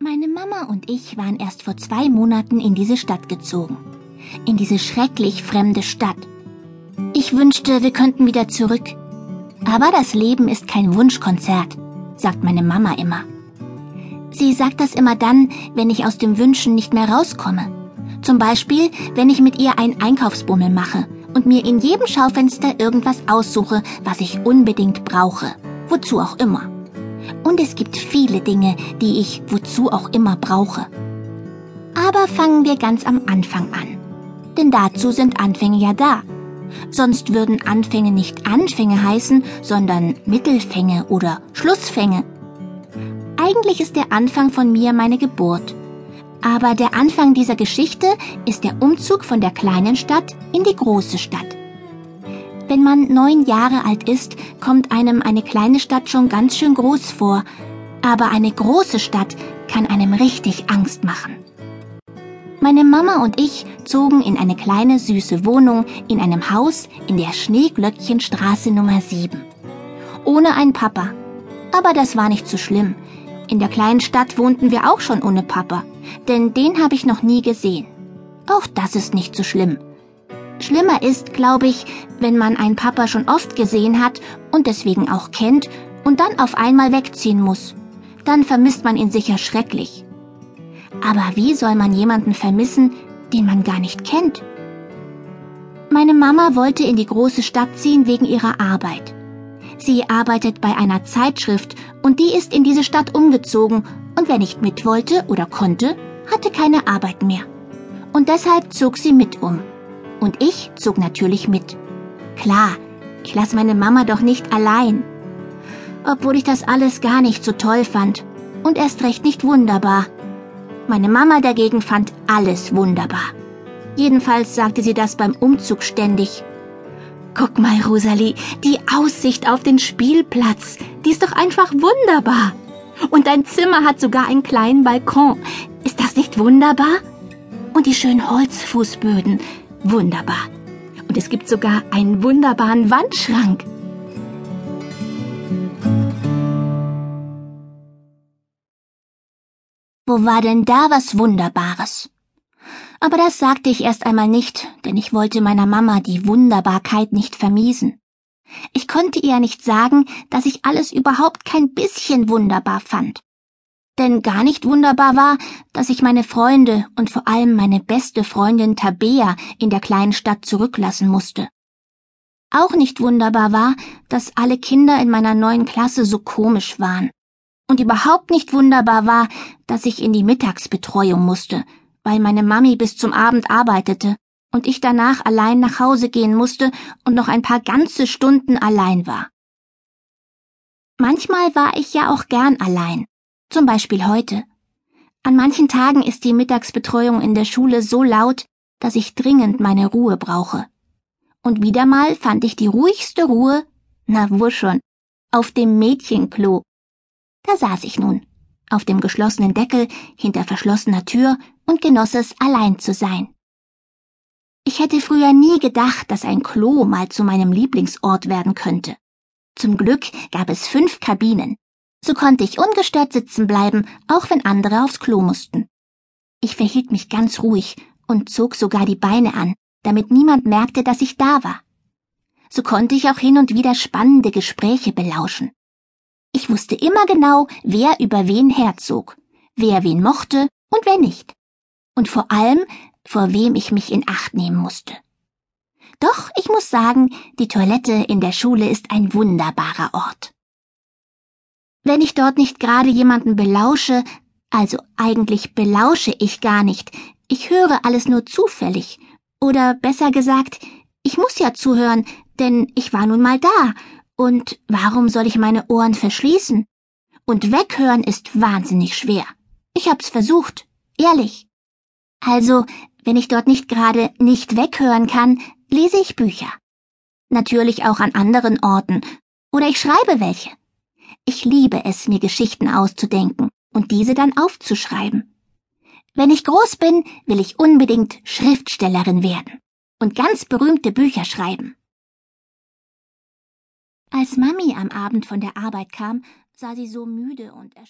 Meine Mama und ich waren erst vor zwei Monaten in diese Stadt gezogen. In diese schrecklich fremde Stadt. Ich wünschte, wir könnten wieder zurück. Aber das Leben ist kein Wunschkonzert, sagt meine Mama immer. Sie sagt das immer dann, wenn ich aus dem Wünschen nicht mehr rauskomme. Zum Beispiel, wenn ich mit ihr einen Einkaufsbummel mache und mir in jedem Schaufenster irgendwas aussuche, was ich unbedingt brauche. Wozu auch immer. Und es gibt viele Dinge, die ich wozu auch immer brauche. Aber fangen wir ganz am Anfang an. Denn dazu sind Anfänge ja da. Sonst würden Anfänge nicht Anfänge heißen, sondern Mittelfänge oder Schlussfänge. Eigentlich ist der Anfang von mir meine Geburt. Aber der Anfang dieser Geschichte ist der Umzug von der kleinen Stadt in die große Stadt. Wenn man neun Jahre alt ist, kommt einem eine kleine Stadt schon ganz schön groß vor, aber eine große Stadt kann einem richtig Angst machen. Meine Mama und ich zogen in eine kleine süße Wohnung in einem Haus in der Schneeglöckchenstraße Nummer 7. Ohne einen Papa. Aber das war nicht so schlimm. In der kleinen Stadt wohnten wir auch schon ohne Papa, denn den habe ich noch nie gesehen. Auch das ist nicht so schlimm. Schlimmer ist, glaube ich, wenn man einen Papa schon oft gesehen hat und deswegen auch kennt und dann auf einmal wegziehen muss. Dann vermisst man ihn sicher schrecklich. Aber wie soll man jemanden vermissen, den man gar nicht kennt? Meine Mama wollte in die große Stadt ziehen wegen ihrer Arbeit. Sie arbeitet bei einer Zeitschrift und die ist in diese Stadt umgezogen und wer nicht mit wollte oder konnte, hatte keine Arbeit mehr. Und deshalb zog sie mit um. Und ich zog natürlich mit. Klar, ich lasse meine Mama doch nicht allein. Obwohl ich das alles gar nicht so toll fand. Und erst recht nicht wunderbar. Meine Mama dagegen fand alles wunderbar. Jedenfalls sagte sie das beim Umzug ständig. Guck mal, Rosalie, die Aussicht auf den Spielplatz, die ist doch einfach wunderbar. Und dein Zimmer hat sogar einen kleinen Balkon. Ist das nicht wunderbar? Und die schönen Holzfußböden, Wunderbar. Und es gibt sogar einen wunderbaren Wandschrank. Wo war denn da was Wunderbares? Aber das sagte ich erst einmal nicht, denn ich wollte meiner Mama die Wunderbarkeit nicht vermiesen. Ich konnte ihr nicht sagen, dass ich alles überhaupt kein bisschen wunderbar fand. Denn gar nicht wunderbar war, dass ich meine Freunde und vor allem meine beste Freundin Tabea in der kleinen Stadt zurücklassen musste. Auch nicht wunderbar war, dass alle Kinder in meiner neuen Klasse so komisch waren. Und überhaupt nicht wunderbar war, dass ich in die Mittagsbetreuung musste, weil meine Mami bis zum Abend arbeitete und ich danach allein nach Hause gehen musste und noch ein paar ganze Stunden allein war. Manchmal war ich ja auch gern allein, zum Beispiel heute. An manchen Tagen ist die Mittagsbetreuung in der Schule so laut, dass ich dringend meine Ruhe brauche. Und wieder mal fand ich die ruhigste Ruhe, na wo schon, auf dem Mädchenklo. Da saß ich nun, auf dem geschlossenen Deckel, hinter verschlossener Tür und genoss es, allein zu sein. Ich hätte früher nie gedacht, dass ein Klo mal zu meinem Lieblingsort werden könnte. Zum Glück gab es fünf Kabinen, so konnte ich ungestört sitzen bleiben, auch wenn andere aufs Klo mussten. Ich verhielt mich ganz ruhig und zog sogar die Beine an, damit niemand merkte, dass ich da war. So konnte ich auch hin und wieder spannende Gespräche belauschen. Ich wusste immer genau, wer über wen herzog, wer wen mochte und wer nicht. Und vor allem, vor wem ich mich in Acht nehmen musste. Doch ich muss sagen, die Toilette in der Schule ist ein wunderbarer Ort. Wenn ich dort nicht gerade jemanden belausche, also eigentlich belausche ich gar nicht, ich höre alles nur zufällig, oder besser gesagt, ich muss ja zuhören, denn ich war nun mal da, und warum soll ich meine Ohren verschließen? Und weghören ist wahnsinnig schwer. Ich hab's versucht, ehrlich. Also, wenn ich dort nicht gerade nicht weghören kann, lese ich Bücher. Natürlich auch an anderen Orten, oder ich schreibe welche. Ich liebe es, mir Geschichten auszudenken und diese dann aufzuschreiben. Wenn ich groß bin, will ich unbedingt Schriftstellerin werden und ganz berühmte Bücher schreiben. Als Mami am Abend von der Arbeit kam, sah sie so müde und erschöpft